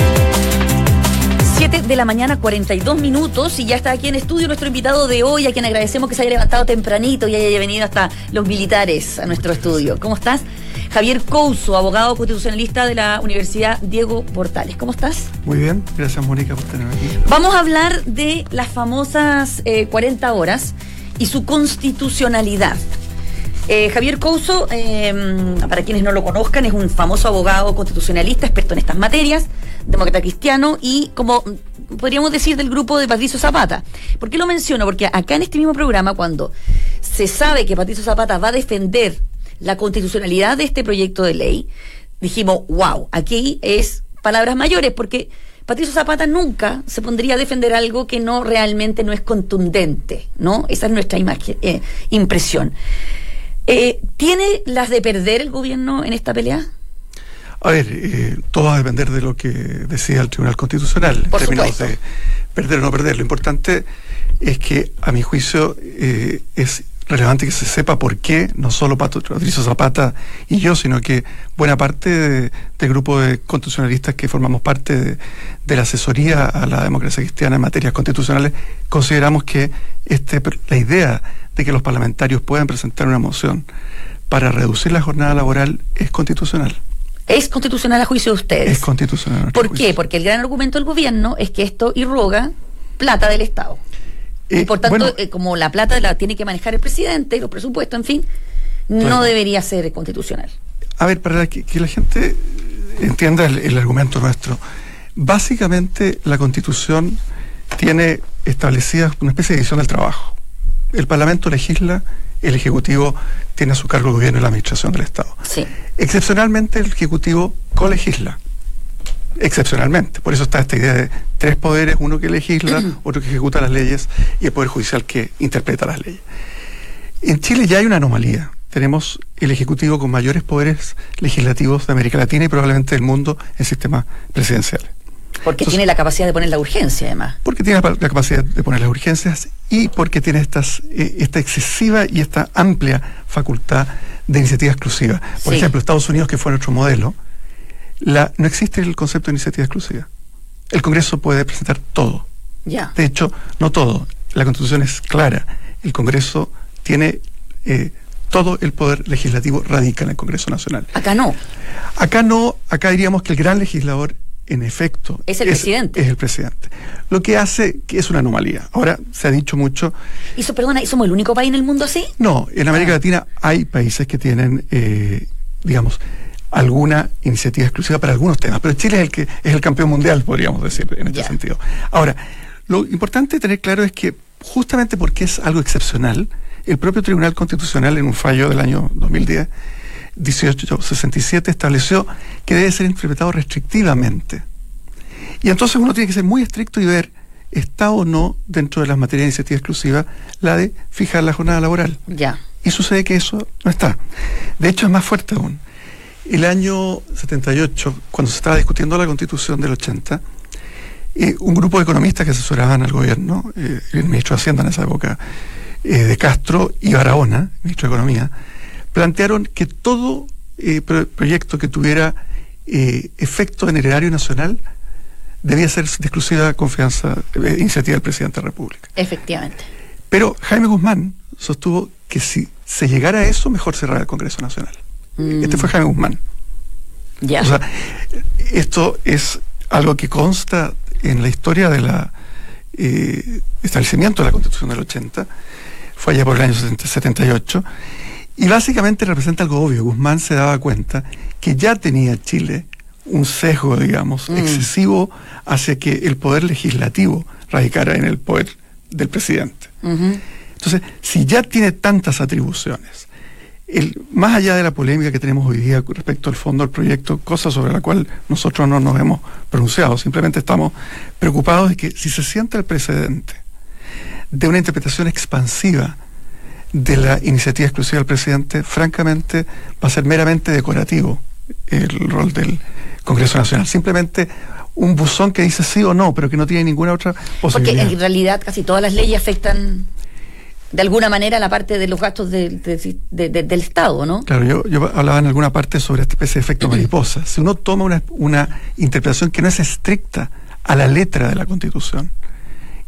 7 de la mañana, 42 minutos, y ya está aquí en estudio nuestro invitado de hoy, a quien agradecemos que se haya levantado tempranito y haya venido hasta los militares a nuestro estudio. ¿Cómo estás? Javier Couso, abogado constitucionalista de la Universidad Diego Portales. ¿Cómo estás? Muy bien, gracias Mónica por tenerme aquí. Vamos a hablar de las famosas 40 eh, horas y su constitucionalidad. Eh, Javier Couso, eh, para quienes no lo conozcan, es un famoso abogado constitucionalista, experto en estas materias, demócrata cristiano y como podríamos decir del grupo de Patricio Zapata. ¿Por qué lo menciono? Porque acá en este mismo programa, cuando se sabe que Patricio Zapata va a defender la constitucionalidad de este proyecto de ley, dijimos, wow, aquí es palabras mayores, porque Patricio Zapata nunca se pondría a defender algo que no realmente no es contundente, ¿no? Esa es nuestra imagen, eh, impresión. Eh, ¿Tiene las de perder el gobierno en esta pelea? A ver, eh, todo va a depender de lo que decida el Tribunal Constitucional en términos de perder o no perder. Lo importante es que, a mi juicio, eh, es relevante que se sepa por qué, no solo Patricio Zapata y yo, sino que buena parte del grupo de constitucionalistas que formamos parte de, de, la asesoría a la democracia cristiana en materias constitucionales, consideramos que este, la idea de que los parlamentarios puedan presentar una moción para reducir la jornada laboral es constitucional. ¿Es constitucional a juicio de ustedes? Es constitucional. ¿Por qué? Porque el gran argumento del gobierno es que esto irroga plata del Estado. Y eh, por tanto, eh, como la plata la tiene que manejar el presidente, los presupuestos, en fin, no debería ser constitucional. A ver, para que, la gente entienda el argumento nuestro, básicamente la constitución tiene establecida una especie de división del trabajo el Parlamento legisla, el Ejecutivo tiene a su cargo el gobierno y la administración del Estado. Sí. Excepcionalmente el Ejecutivo colegisla. Excepcionalmente. Por eso está esta idea de tres poderes, uno que legisla, [CLEARS THROAT] otro que ejecuta las leyes y el Poder Judicial que interpreta las leyes. En Chile ya hay una anomalía. Tenemos el Ejecutivo con mayores poderes legislativos de América Latina y probablemente del mundo en sistemas presidenciales. Porque tiene la capacidad de poner la urgencia, además. Porque tiene la, capacidad de poner las urgencias y porque tiene estas, eh, esta excesiva y esta amplia facultad de iniciativa exclusiva. Por ejemplo, Estados Unidos, que fue nuestro modelo, la, no existe el concepto de iniciativa exclusiva. El Congreso puede presentar todo. Ya. De hecho, no todo. La Constitución es clara. El Congreso tiene eh, todo el poder legislativo radica en el Congreso Nacional. Acá no. Acá no. Acá diríamos que el gran legislador en efecto, es el presidente. Es el presidente. Lo que hace que es una anomalía. Ahora se ha dicho mucho. ¿Y perdona, somos el único país en el mundo así? No, en América ah. Latina hay países que tienen, eh, digamos, alguna iniciativa exclusiva para algunos temas, pero Chile es el que es el campeón mundial, podríamos decir, en este sentido. Ahora, lo importante tener claro es que justamente porque es algo excepcional, el propio Tribunal Constitucional en un fallo del año 2010 1867 estableció que debe ser interpretado restrictivamente. Y entonces uno tiene que ser muy estricto y ver está o no dentro de las materias de iniciativa exclusiva la de fijar la jornada laboral. Ya. Y sucede que eso no está. De hecho, es más fuerte aún. El año 78, cuando se estaba discutiendo la constitución del 80, eh, un grupo de economistas que asesoraban al gobierno, eh, el ministro de Hacienda en esa época, eh, de Castro y Barahona, ministro de Economía, plantearon que todo eh, proyecto que tuviera efecto en el erario nacional debía ser de exclusiva confianza, iniciativa del presidente de la República. Efectivamente. Pero Jaime Guzmán sostuvo que si se llegara a eso, mejor cerrar el Congreso Nacional. Mm. Este fue Jaime Guzmán. Ya. O sea, esto es algo que consta en la historia de la establecimiento de la Constitución del 80, fue allá por el año 78, Y básicamente representa algo obvio. Guzmán se daba cuenta que ya tenía Chile un sesgo, digamos, Mm. excesivo hacia que el poder legislativo radicara en el poder del presidente. Entonces, si ya tiene tantas atribuciones, el, más allá de la polémica que tenemos hoy día respecto al fondo del proyecto, cosa sobre la cual nosotros no nos hemos pronunciado, simplemente estamos preocupados de que si se siente el precedente de una interpretación expansiva de la iniciativa exclusiva del presidente, francamente va a ser meramente decorativo el rol del Congreso Nacional. Simplemente un buzón que dice sí o no, pero que no tiene ninguna otra Porque posibilidad. en realidad casi todas las leyes afectan de alguna manera la parte de los gastos del- de- de- de- del Estado, ¿no? Claro, yo, yo hablaba en alguna parte sobre esta especie de efecto [CLEARS THROAT] mariposa. Si uno toma una, una interpretación que no es estricta a la letra de la Constitución,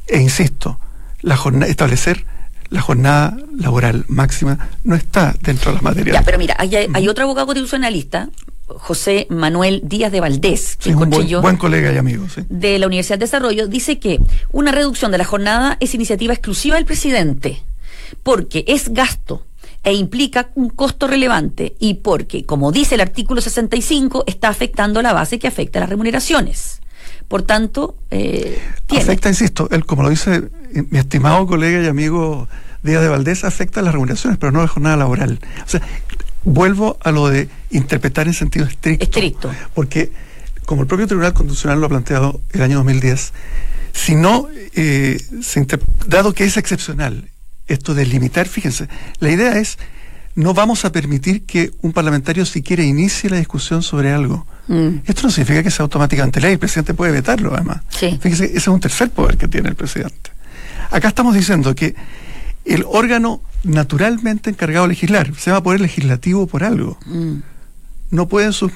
e insisto, la jornada, establecer la jornada laboral máxima no está dentro de las materias. Ya, pero mira, hay, hay otro abogado constitucionalista, José Manuel Díaz de Valdés, que Sí, un buen, yo, buen colega y amigo. sí. de la Universidad de Desarrollo, dice que una reducción de la jornada es iniciativa exclusiva del presidente, porque es gasto e implica un costo relevante y porque, como dice el artículo 65, está afectando la base que afecta a las remuneraciones. Por tanto, eh, tiene. Afecta, insisto, él, como lo dice mi estimado colega y amigo Díaz de Valdés, afecta las remuneraciones, pero no la jornada laboral. O sea, vuelvo a lo de interpretar en sentido estricto. Estricto. Porque, como el propio Tribunal Constitucional lo ha planteado el año 2010, si no, eh, se dado que es excepcional esto de limitar, fíjense, la idea es, no vamos a permitir que un parlamentario siquiera inicie la discusión sobre algo. Mm. Esto no significa que sea automáticamente ley, el presidente puede vetarlo además. Sí. Fíjese, ese es un tercer poder que tiene el presidente. Acá estamos diciendo que el órgano naturalmente encargado de legislar, se llama poder legislativo por algo, Mm. no pueden sus-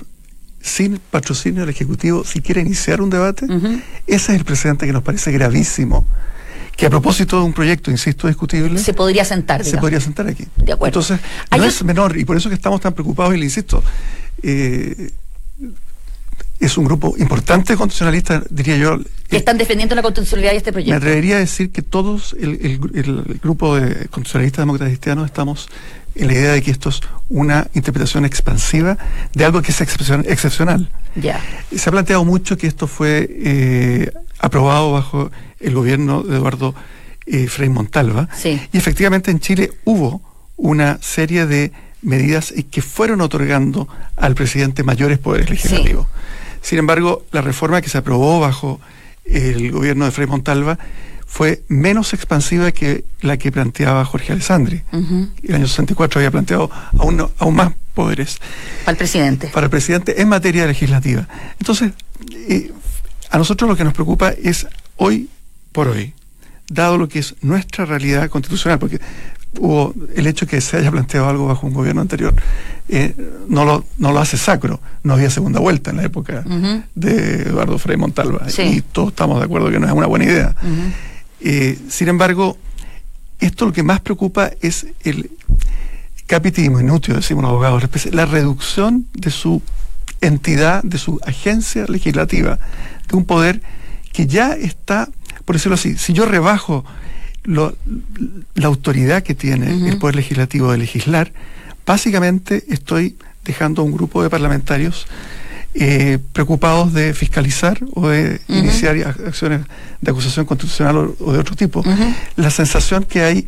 sin patrocinio del Ejecutivo siquiera iniciar un debate. Ujú. Ese es el precedente que nos parece gravísimo. Que a propósito de un proyecto, insisto, discutible, Se podría sentar. se digamos. podría sentar aquí. De acuerdo. Entonces, no es menor, y por eso que estamos tan preocupados, y le insisto, eh, es un grupo importante constitucionalista, diría yo. que eh, están defendiendo la constitucionalidad de este me proyecto. atrevería a decir que todos, el, el gru- el grupo de constitucionalistas demócratas cristianos, estamos en la idea de que esto es una interpretación expansiva de algo que es excepcion- excepcional. Ya. Se ha planteado mucho que esto fue eh, aprobado bajo el gobierno de Eduardo eh, Frei Montalva. Sí. Y efectivamente en Chile hubo una serie de medidas que fueron otorgando al presidente mayores poderes legislativos. Sin embargo, la reforma que se aprobó bajo el gobierno de Frei Montalva fue menos expansiva que la que planteaba Jorge Alessandri. Ujú. El año 64 había planteado aún, aún más poderes Al presidente. para el presidente en materia legislativa. Entonces, eh, a nosotros lo que nos preocupa es hoy por hoy, dado lo que es nuestra realidad constitucional, porque hubo el hecho que se haya planteado algo bajo un gobierno anterior, eh, no, lo, no lo hace sacro. No había segunda vuelta en la época de Eduardo Frei Montalva. Sí. Y todos estamos de acuerdo que no es una buena idea. Eh, sin embargo, esto lo que más preocupa es el capitismo inútil, decimos los abogados, la reducción de su entidad, de su agencia legislativa, de un poder que ya está, por decirlo así, si yo rebajo lo- la autoridad que tiene el poder legislativo de legislar, básicamente estoy dejando a un grupo de parlamentarios eh, preocupados de fiscalizar o de iniciar ac- acciones de acusación constitucional o, o de otro tipo. La sensación que hay,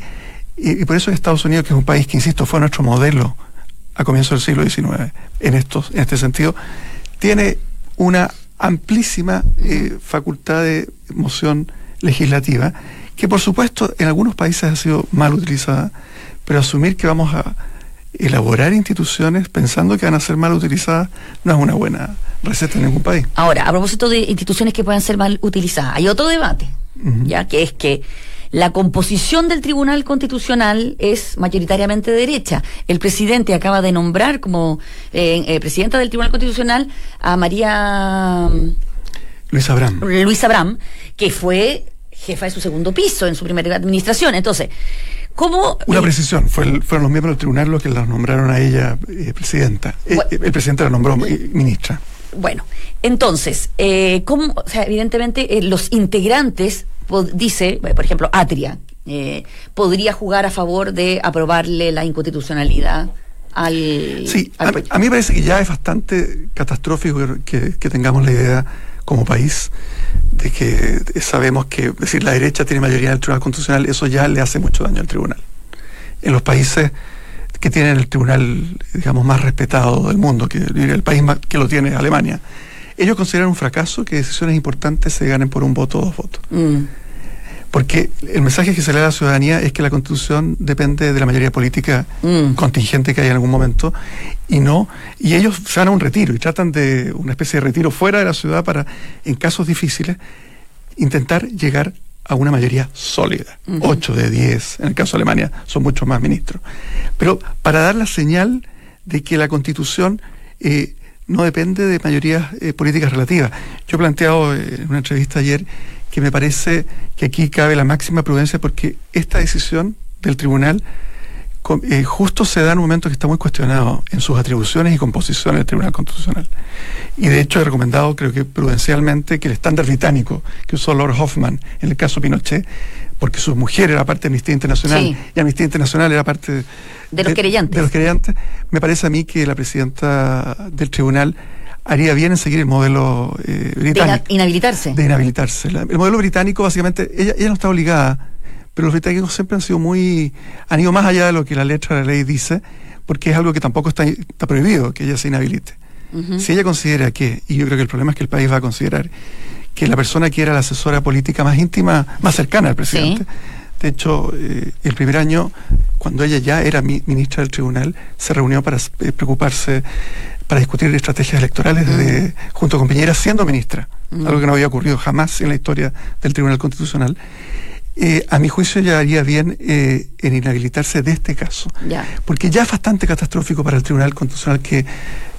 y, y por eso Estados Unidos, que es un país que, insisto, fue nuestro modelo a comienzos del siglo XIX en, estos, en este sentido, tiene una amplísima eh, facultad de moción legislativa, que por supuesto en algunos países ha sido mal utilizada, pero asumir que vamos a elaborar instituciones pensando que van a ser mal utilizadas no es una buena receta en ningún país. Ahora, a propósito de instituciones que puedan ser mal utilizadas, hay otro debate, ya que es que la composición del Tribunal Constitucional es mayoritariamente de derecha. El presidente acaba de nombrar como eh, eh, presidenta del Tribunal Constitucional a María Luis Abraham. Luis Abraham, que fue jefa de su segundo piso en su primera administración. Entonces, ¿cómo... Una precisión, fue el- fueron los miembros del tribunal los que la nombraron a ella eh, presidenta. Bueno. eh, el presidente la nombró eh, ministra. Bueno, entonces, ¿cómo, o sea, evidentemente los integrantes, dice, eh, por ejemplo, Atria, eh, podría jugar a favor de aprobarle la inconstitucionalidad al, Sí, al a, a mí me parece que ya es bastante catastrófico que, que tengamos la idea como país de que sabemos que es decir la derecha tiene mayoría en el Tribunal Constitucional, eso ya le hace mucho daño al tribunal. En los países que tienen el tribunal, digamos, más respetado del mundo, que el país más, que lo tiene, Alemania, ellos consideran un fracaso que decisiones importantes se ganen por un voto o dos votos. Mm, Porque el mensaje que se le da a la ciudadanía es que la constitución depende de la mayoría política Mm. contingente que hay en algún momento y no, y ellos se van a un retiro y tratan de una especie de retiro fuera de la ciudad para, en casos difíciles, intentar llegar a una mayoría sólida. Ocho de diez, en el caso de Alemania son muchos más ministros. Pero para dar la señal de que la constitución eh, no depende de mayorías eh, políticas relativas. Yo he planteado eh, en una entrevista ayer que me parece que aquí cabe la máxima prudencia porque esta decisión del tribunal eh, justo se da en un momento que está muy cuestionado en sus atribuciones y composiciones del Tribunal Constitucional. Y de hecho he recomendado, creo que prudencialmente, que el estándar británico que usó Lord Hoffman en el caso Pinochet, porque su mujer era parte de Amnistía Internacional Sí. y Amnistía Internacional era parte De los querellantes. de los querellantes, me parece a mí que la presidenta del tribunal haría bien en seguir el modelo eh, de británico inhabilitarse. de inhabilitarse. El modelo británico, básicamente, ella, ella no está obligada, pero los británicos siempre han sido muy. han ido más allá de lo que la letra de la ley dice, porque es algo que tampoco está, está prohibido que ella se inhabilite. Si ella considera que, y yo creo que el problema es que el país va a considerar, que la persona que era la asesora política más íntima, más cercana al presidente, de hecho, eh, el primer año, cuando ella ya era mi- ministra del tribunal, se reunió para eh, preocuparse, para discutir estrategias electorales de- junto con Piñera siendo ministra, algo que no había ocurrido jamás en la historia del Tribunal Constitucional. Eh, a mi juicio ya haría bien eh, en inhabilitarse de este caso Ya. porque ya es bastante catastrófico para el Tribunal Constitucional que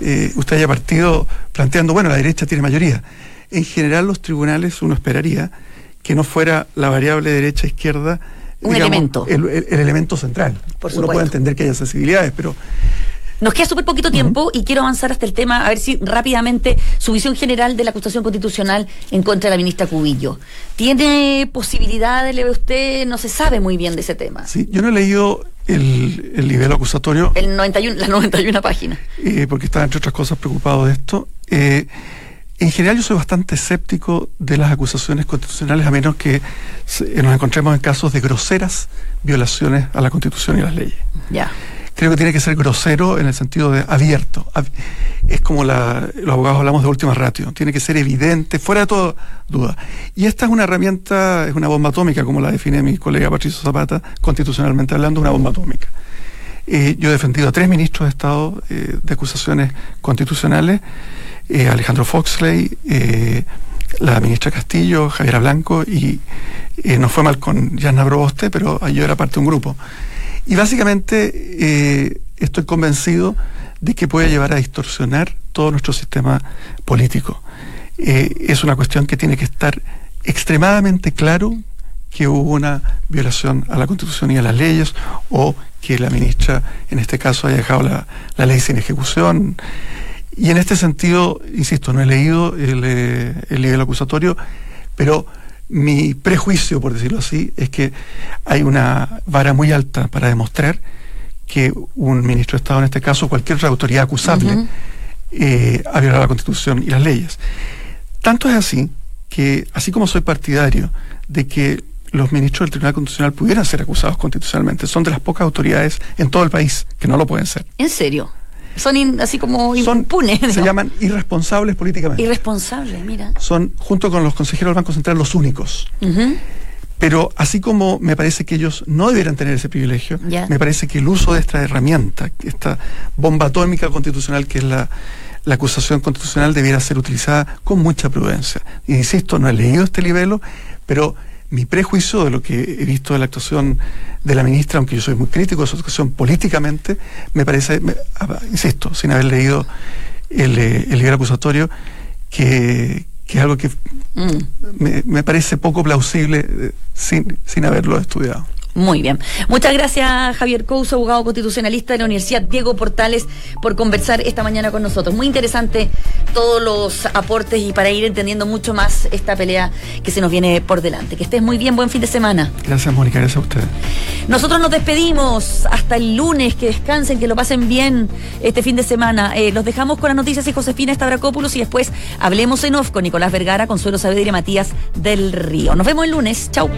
eh, usted haya partido planteando, bueno, la derecha tiene mayoría. En general los tribunales uno esperaría que no fuera la variable derecha-izquierda Un elemento. El, el- el elemento central. Por uno puede entender que haya sensibilidades, pero Nos queda súper poquito tiempo y quiero avanzar hasta el tema, a ver si rápidamente su visión general de la acusación constitucional en contra de la ministra Cubillo. ¿Tiene posibilidades, le ve usted? No se sabe muy bien de ese tema. sí, yo no he leído el, el nivel acusatorio El 91, las 91 páginas. eh, porque estaba, entre otras cosas, preocupado de esto. Eh, en general, yo soy bastante escéptico de las acusaciones constitucionales, a menos que nos encontremos en casos de groseras violaciones a la Constitución y las leyes. Ya. Creo que tiene que ser grosero en el sentido de abierto. Ab- Es como la, los abogados hablamos de última ratio. Tiene que ser evidente, fuera de toda duda. Y esta es una herramienta, es una bomba atómica, como la define mi colega Patricio Zapata, constitucionalmente hablando, una bomba atómica. Eh, yo he defendido a tres ministros de Estado eh, de acusaciones constitucionales, eh, Alejandro Foxley, la ministra Castillo, Javiera Blanco, y no fue mal con Yasna Broboste, pero yo era parte de un grupo. Y básicamente eh, estoy convencido de que puede llevar a distorsionar todo nuestro sistema político. Eh, es una cuestión que tiene que estar extremadamente claro que hubo una violación a la Constitución y a las leyes o que la ministra en este caso haya dejado la, ley sin ejecución. Y en este sentido, insisto, no he leído el, eh, el nivel acusatorio, pero mi prejuicio, por decirlo así, es que hay una vara muy alta para demostrar que un ministro de Estado, en este caso, cualquier otra autoridad acusable, eh, ha violado la Constitución y las leyes. Tanto es así que, así como soy partidario de que los ministros del Tribunal Constitucional pudieran ser acusados constitucionalmente, son de las pocas autoridades en todo el país que no lo pueden ser. ¿En serio? Son in- así como Son, impunes. se ¿no? llaman irresponsables políticamente. Irresponsables, mira. son, junto con los consejeros del Banco Central, los únicos. Pero así como me parece que ellos no debieran tener ese privilegio, me parece que el uso de esta herramienta, esta bomba atómica constitucional que es la, la acusación constitucional, debiera ser utilizada con mucha prudencia. Y insisto, no he leído este libelo, pero mi prejuicio de lo que he visto de la actuación de la ministra, aunque yo soy muy crítico de su actuación políticamente, me parece, me- ah, insisto, sin haber leído el, eh, el libro acusatorio, que, que es algo que Mm. me, me parece poco plausible eh, sin, sin haberlo estudiado. Muy bien. Muchas gracias, Javier Couso, abogado constitucionalista de la Universidad Diego Portales, por conversar esta mañana con nosotros. Muy interesante todos los aportes y para ir entendiendo mucho más esta pelea que se nos viene por delante. Que estés muy bien, buen fin de semana. Gracias, Mónica, gracias a ustedes. Nosotros nos despedimos hasta el lunes, que descansen, que lo pasen bien este fin de semana. Eh, los dejamos con las noticias y Josefina Stavrakopoulos y después hablemos en off con Nicolás Vergara, Consuelo Saavedra y Matías del Río. Nos vemos el lunes. Chau.